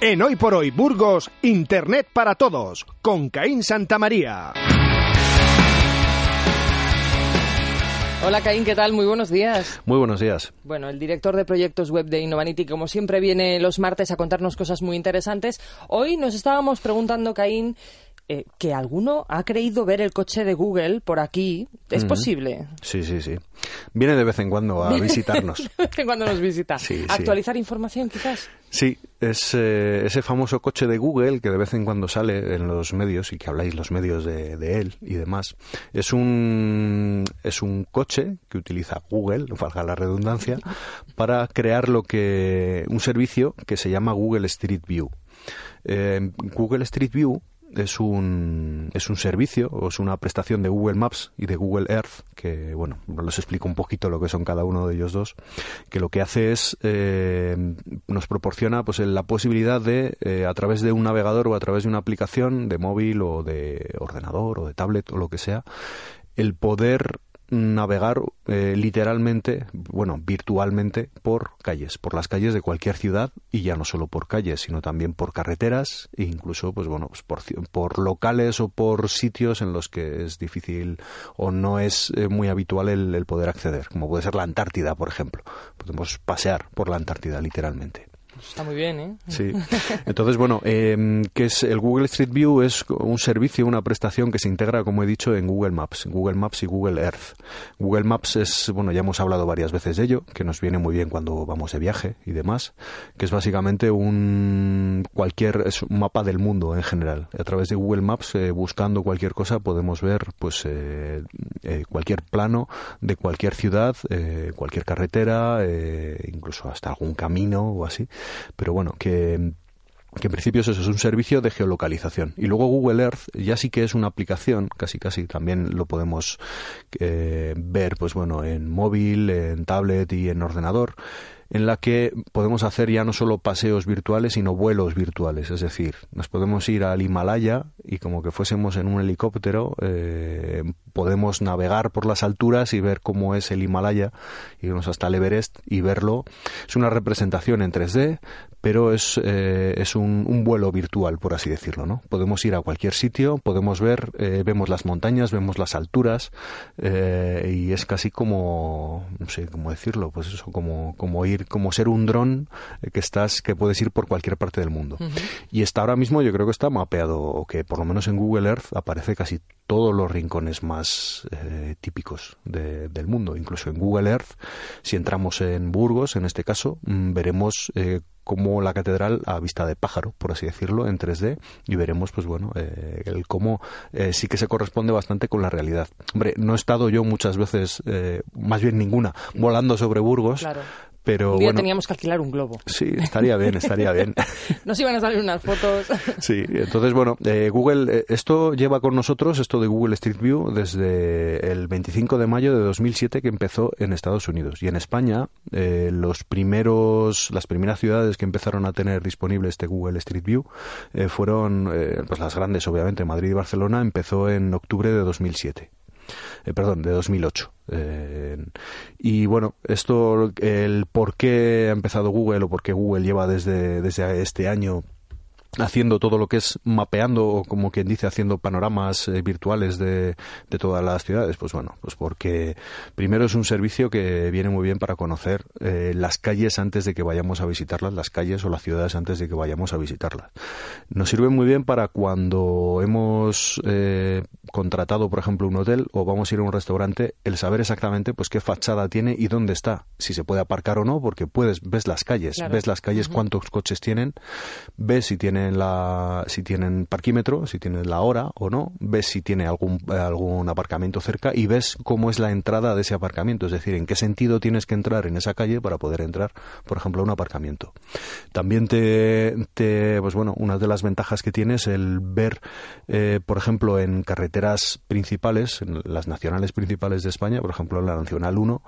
En Hoy por Hoy Burgos, Internet para Todos, con Caín Santamaría. Hola Caín, ¿qué tal? Muy buenos días. Muy buenos días. Bueno, el director de proyectos web de Innovanity, como siempre, viene los martes a contarnos cosas muy interesantes. Hoy nos estábamos preguntando, Caín, eh, que alguno ha creído ver el coche de Google por aquí. ¿Es posible? Sí, sí, sí. Viene de vez en cuando a visitarnos. de vez en cuando nos visita. Sí, sí. ¿Actualizar información, quizás? Sí, es eh, ese famoso coche de Google que de vez en cuando sale en los medios y que habláis los medios de, de él y demás. Es un, es un coche que utiliza Google, valga la redundancia, para crear lo que un servicio que se llama Google Street View. Eh, Google Street View es un, es un servicio o es una prestación de Google Maps y de Google Earth, que bueno, les explico un poquito lo que son cada uno de ellos dos, que lo que hace es, eh, nos proporciona pues la posibilidad de, eh, a través de un navegador o a través de una aplicación de móvil o de ordenador o de tablet o lo que sea, el poder navegar eh, literalmente, bueno, virtualmente por calles, por las calles de cualquier ciudad y ya no solo por calles, sino también por carreteras e incluso, pues bueno, pues por, por locales o por sitios en los que es difícil o no es eh, muy habitual el, el poder acceder, como puede ser la Antártida, por ejemplo. Podemos pasear por la Antártida literalmente. Está muy bien, ¿eh? Sí. Entonces, bueno, eh, que es el Google Street View es un servicio, una prestación que se integra, como he dicho, en Google Maps, Google Maps y Google Earth. Google Maps es, bueno, ya hemos hablado varias veces de ello, que nos viene muy bien cuando vamos de viaje y demás, que es básicamente un cualquier es un mapa del mundo en general. A través de Google Maps, eh, buscando cualquier cosa, podemos ver, pues, eh, eh, cualquier plano de cualquier ciudad, eh, cualquier carretera, eh, incluso hasta algún camino o así pero bueno, que que en principio eso es un servicio de geolocalización. Y luego Google Earth ya sí que es una aplicación, casi casi también lo podemos eh, ver, pues bueno, en móvil, en tablet y en ordenador en la que podemos hacer ya no solo paseos virtuales, sino vuelos virtuales. Es decir, nos podemos ir al Himalaya y como que fuésemos en un helicóptero, eh, podemos navegar por las alturas y ver cómo es el Himalaya, irnos hasta el Everest y verlo. Es una representación en 3D, pero es, eh, es un, un, vuelo virtual, por así decirlo, ¿no? Podemos ir a cualquier sitio, podemos ver, eh, vemos las montañas, vemos las alturas, y es casi como, no sé cómo decirlo, pues eso, como, como ir, como ser un dron que estás, que puedes ir por cualquier parte del mundo. Uh -huh. Y está ahora mismo, yo creo que está mapeado, o que por lo menos en Google Earth aparece casi todos los rincones más eh, típicos de, del mundo, incluso en Google Earth, si entramos en Burgos, en este caso, mmm, veremos eh, como la catedral a vista de pájaro, por así decirlo, en 3D, y veremos, pues bueno, eh, el cómo eh, sí que se corresponde bastante con la realidad. Hombre, no he estado yo muchas veces, eh, más bien ninguna, volando sobre Burgos. Claro. Pero, Un día bueno, teníamos que alquilar un globo. Sí, estaría bien, estaría bien. Nos iban a salir unas fotos. Sí, entonces, bueno, eh, Google, eh, esto lleva con nosotros, esto de Google Street View, desde el 25 de mayo de 2007 que empezó en Estados Unidos. Y en España, eh, los primeros, las primeras ciudades que empezaron a tener disponible este Google Street View fueron, pues las grandes, obviamente, Madrid y Barcelona, empezó en octubre de 2007 eh, perdón, de 2008. Eh, y bueno, esto, el por qué ha empezado Google o por qué Google lleva desde, desde este año haciendo todo lo que es mapeando o como quien dice haciendo panoramas eh, virtuales de, de, todas las ciudades pues bueno pues porque primero es un servicio que viene muy bien para conocer eh, las calles antes de que vayamos a visitarlas las calles o las ciudades antes de que vayamos a visitarlas. Nos sirve muy bien para cuando hemos eh, contratado por ejemplo un hotel o vamos a ir a un restaurante el saber exactamente pues qué fachada tiene y dónde está. Si se puede aparcar o no porque puedes ves las calles Claro. ves las calles cuántos coches tienen ves si tienen si tienen parquímetro, si tienen la hora o no, ves si tiene algún, algún aparcamiento cerca y ves cómo es la entrada de ese aparcamiento, es decir, en qué sentido tienes que entrar en esa calle para poder entrar, por ejemplo, a un aparcamiento. También te, pues bueno, una de las ventajas que tienes el ver, eh, por ejemplo, en carreteras principales, en las nacionales principales de España, por ejemplo, la Nacional 1,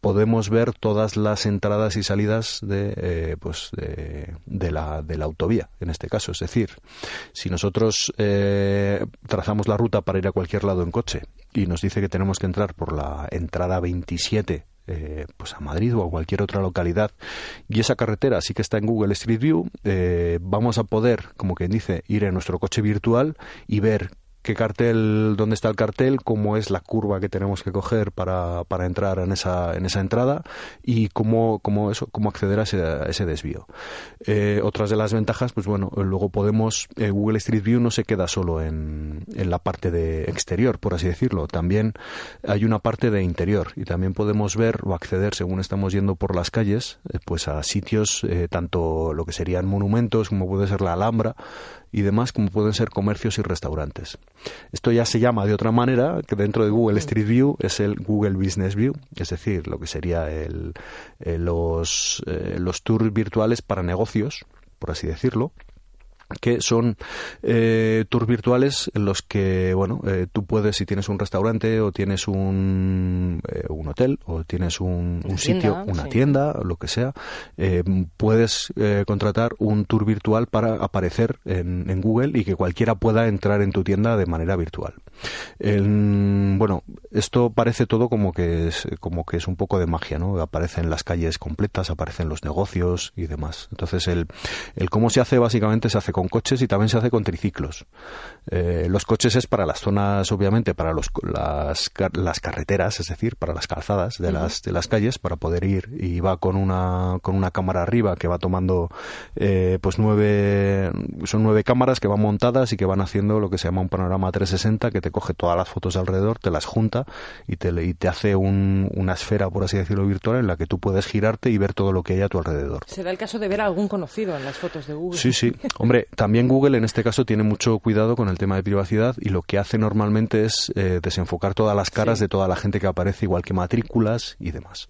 podemos ver todas las entradas y salidas de, eh, pues de, la, de la autovía, en este caso. Es decir, si nosotros eh, trazamos la ruta para ir a cualquier lado en coche y nos dice que tenemos que entrar por la entrada 27 eh, pues a Madrid o a cualquier otra localidad y esa carretera sí que está en Google Street View, vamos a poder, como quien dice, ir en nuestro coche virtual y ver qué cartel, dónde está el cartel, cómo es la curva que tenemos que coger para, para entrar en esa, en esa entrada y cómo, cómo, eso, cómo acceder a ese, ese desvío. Eh, otras de las ventajas, pues bueno, luego podemos, eh, Google Street View no se queda solo en, en la parte de exterior, por así decirlo, también hay una parte de interior y también podemos ver o acceder, según estamos yendo por las calles, eh, pues a sitios, tanto lo que serían monumentos como puede ser la Alhambra, y demás como pueden ser comercios y restaurantes. Esto ya se llama de otra manera, que dentro de Google Street View es el Google Business View, es decir, lo que sería el, eh, los, eh, los tours virtuales para negocios, por así decirlo que son eh, tours virtuales en los que bueno eh, tú puedes si tienes un restaurante o tienes un, eh, un hotel o tienes un, sitio una tienda lo que sea puedes contratar un tour virtual para aparecer en, en, Google y que cualquiera pueda entrar en tu tienda de manera virtual. Bueno esto parece todo como que es como que es un poco de magia no aparecen las calles completas aparecen los negocios y demás. Entonces el, el cómo se hace básicamente se hace con coches y también se hace con triciclos. Eh, los coches es para las zonas, obviamente, para los, las, las carreteras, es decir, para las calzadas de, las, de las calles, para poder ir y va con una, con una cámara arriba que va tomando, eh, pues nueve, son nueve cámaras que van montadas y que van haciendo lo que se llama un panorama 360 que te coge todas las fotos alrededor, te las junta y te, y te hace un, una esfera, por así decirlo, virtual en la que tú puedes girarte y ver todo lo que hay a tu alrededor. Se da el caso de ver a algún conocido en las fotos de Google. Sí, sí. Hombre, también Google en este caso tiene mucho cuidado con el tema de privacidad y lo que hace normalmente es eh, desenfocar todas las caras de toda la gente que aparece, igual que matrículas y demás.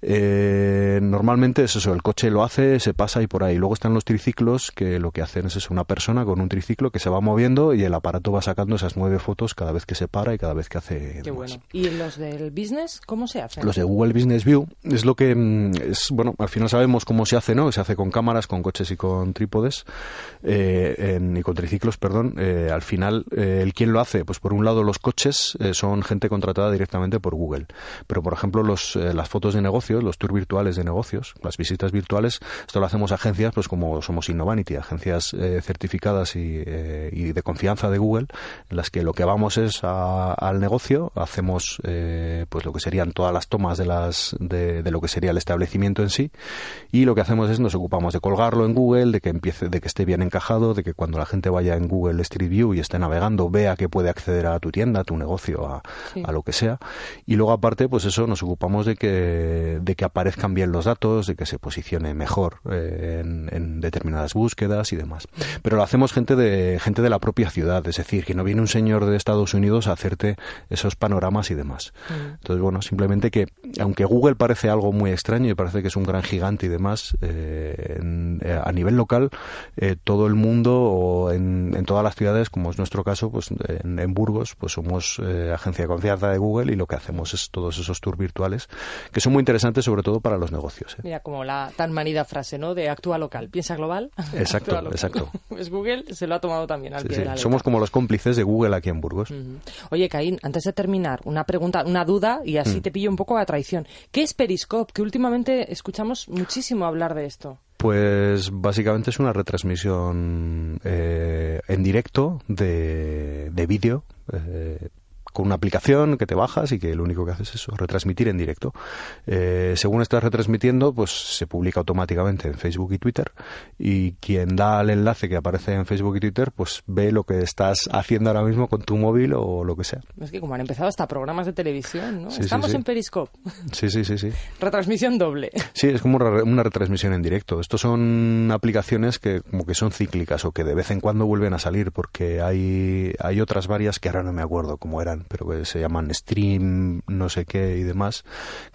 Eh, normalmente es eso, el coche lo hace, se pasa y por ahí. Luego están los triciclos que lo que hacen es eso, una persona con un triciclo que se va moviendo y el aparato va sacando esas nueve fotos cada vez que se para y cada vez que hace. Qué bueno. ¿Y los del business cómo se hacen? Los de Google Business View es lo que mm, es, bueno, al final sabemos cómo se hace, ¿no? Se hace con cámaras, con coches y con trípodes eh, en, y perdón, eh, al final, eh, ¿el quién lo hace? Pues por un lado los coches eh, son gente contratada directamente por Google, pero por ejemplo los, las fotos de negocios, los tours virtuales de negocios, las visitas virtuales, esto lo hacemos agencias, pues como somos Innovanity, agencias certificadas y, de confianza de Google, en las que lo que vamos es al negocio, hacemos pues lo que serían todas las tomas de, las, de, de lo que sería el establecimiento en sí, y lo que hacemos es nos ocupamos de colgarlo en Google, de que empiece, de que esté bien encajado de que cuando la gente vaya en Google Street View y esté navegando vea que puede acceder a tu tienda, a tu negocio, a, a, lo que sea. Y luego aparte, pues eso, nos ocupamos de que, de que aparezcan bien los datos, de que se posicione mejor eh, en, en, determinadas búsquedas y demás. Pero lo hacemos gente de, gente de la propia ciudad, es decir, que no viene un señor de Estados Unidos a hacerte esos panoramas y demás. Mm. Entonces, bueno, simplemente que, aunque Google parece algo muy extraño y parece que es un gran gigante y demás, eh, en, eh, a nivel local, todo el mundo o en, en, todas las ciudades, como es nuestro caso, pues en, en Burgos, pues somos eh, agencia de confianza de Google y lo que hacemos es todos esos tours virtuales que son muy interesantes sobre todo para los negocios. ¿eh? Mira, como la tan manida frase, ¿no? De actúa local, piensa global. Exacto, local. exacto. pues Google se lo ha tomado también al sí, sí. Somos como los cómplices de Google aquí en Burgos. Uh -huh. Oye, Caín, antes de terminar, una pregunta, una duda y así mm. te pillo un poco a traición. ¿Qué es Periscope? Que últimamente escuchamos muchísimo hablar de esto. Pues básicamente es una retransmisión eh, en directo de, de vídeo. Eh, con una aplicación que te bajas y que lo único que haces es eso, retransmitir en directo. Eh, según estás retransmitiendo, pues se publica automáticamente en Facebook y Twitter y quien da el enlace que aparece en Facebook y Twitter, pues ve lo que estás haciendo ahora mismo con tu móvil o lo que sea. Es que como han empezado hasta programas de televisión, ¿no? Estamos en Periscope. Sí, sí, sí, sí. Retransmisión doble. Sí, es como una retransmisión en directo. Estos son aplicaciones que como que son cíclicas o que de vez en cuando vuelven a salir porque hay, hay otras varias que ahora no me acuerdo cómo eran, pero que se llaman Stream, no sé qué y demás,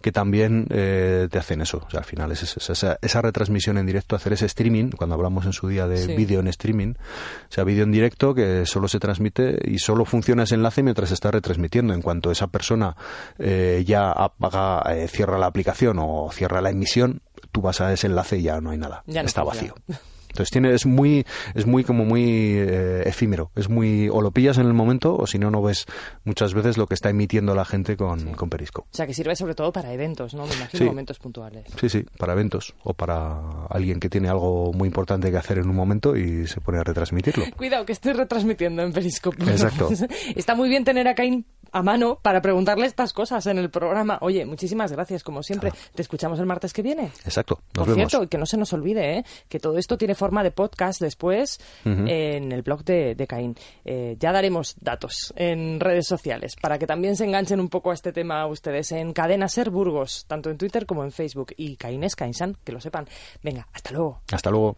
que también eh, te hacen eso. O sea, al final es esa, esa, retransmisión en directo, hacer ese streaming, cuando hablamos en su día de vídeo en streaming, o sea, vídeo en directo que solo se transmite y solo funciona ese enlace mientras está retransmitiendo. En cuanto esa persona eh, ya apaga, eh, cierra la aplicación o cierra la emisión, tú vas a ese enlace y ya no hay nada. está vacío. Entonces tiene, es muy, es muy como muy eh, efímero. Es muy, o lo pillas en el momento, o si no, no ves muchas veces lo que está emitiendo la gente con, con Periscope. O sea, que sirve sobre todo para eventos, ¿no? Me imagino momentos puntuales. Sí, sí, para eventos. O para alguien que tiene algo muy importante que hacer en un momento y se pone a retransmitirlo. Cuidado, que estoy retransmitiendo en Periscope. Exacto. está muy bien tener a a mano para preguntarle estas cosas en el programa. Oye, muchísimas gracias, como siempre. Te escuchamos el martes que viene. Exacto. Nos Por cierto, que no se nos olvide, ¿eh? que todo esto tiene forma de podcast después en el blog de, de Caín. Eh, ya daremos datos en redes sociales para que también se enganchen un poco a este tema ustedes en Cadena Ser Burgos, tanto en Twitter como en Facebook. Y Caín es Caínsan, que lo sepan. Venga, hasta luego. Hasta luego.